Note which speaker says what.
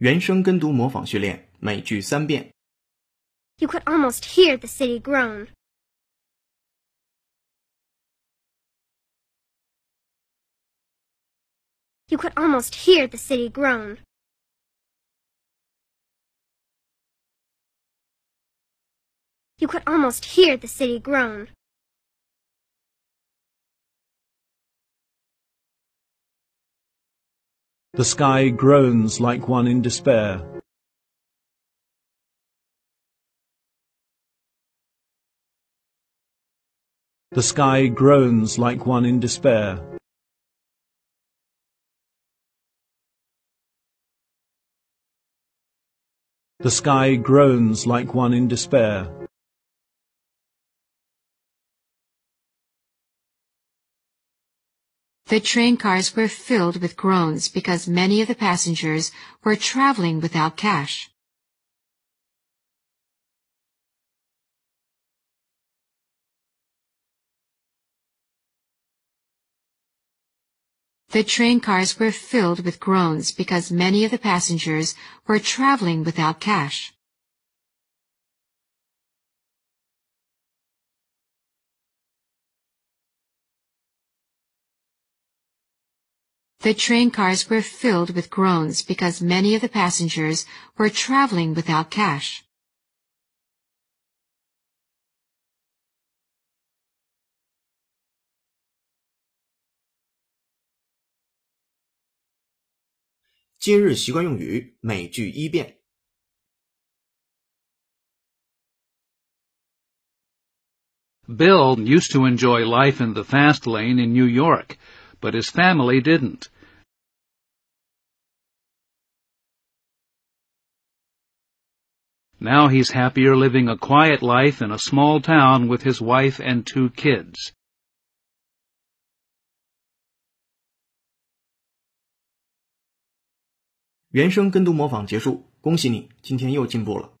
Speaker 1: 原声跟读模仿训练，每句三遍。
Speaker 2: You could almost hear the city groan. You could almost hear the city groan. You could almost hear the city groan.
Speaker 3: The sky groans like one in despair. The sky groans like one in despair. The sky groans like one in despair.
Speaker 4: The train cars were filled with groans because many of the passengers were traveling without cash. The train cars were filled with groans because many of the passengers were traveling without cash. The train cars were filled with groans because many of the passengers were traveling without cash.
Speaker 1: 今日习惯用语，每句一遍。
Speaker 5: Bill used to enjoy life in the fast lane in New York, but his family didn't. Now he's happier living a quiet life in a small town with his wife and two kids.
Speaker 1: 原声跟读模仿结束，恭喜你，今天又进步了。